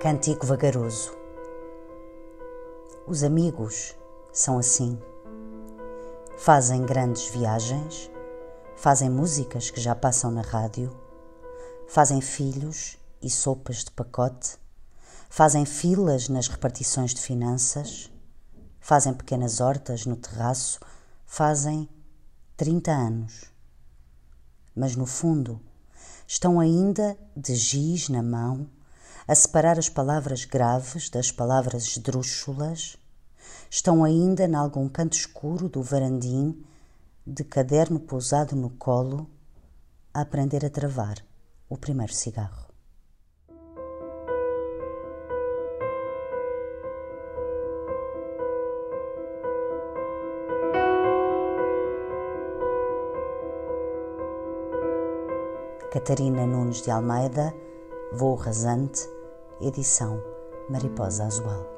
Cântico vagaroso. Os amigos são assim. Fazem grandes viagens, fazem músicas que já passam na rádio, fazem filhos e sopas de pacote, fazem filas nas repartições de finanças, fazem pequenas hortas no terraço, fazem 30 anos. Mas no fundo, estão ainda de giz na mão a separar as palavras graves das palavras esdrúxulas, estão ainda em algum canto escuro do varandim, de caderno pousado no colo, a aprender a travar o primeiro cigarro. Catarina Nunes de Almeida, Voo Rasante, edição Mariposa Azual.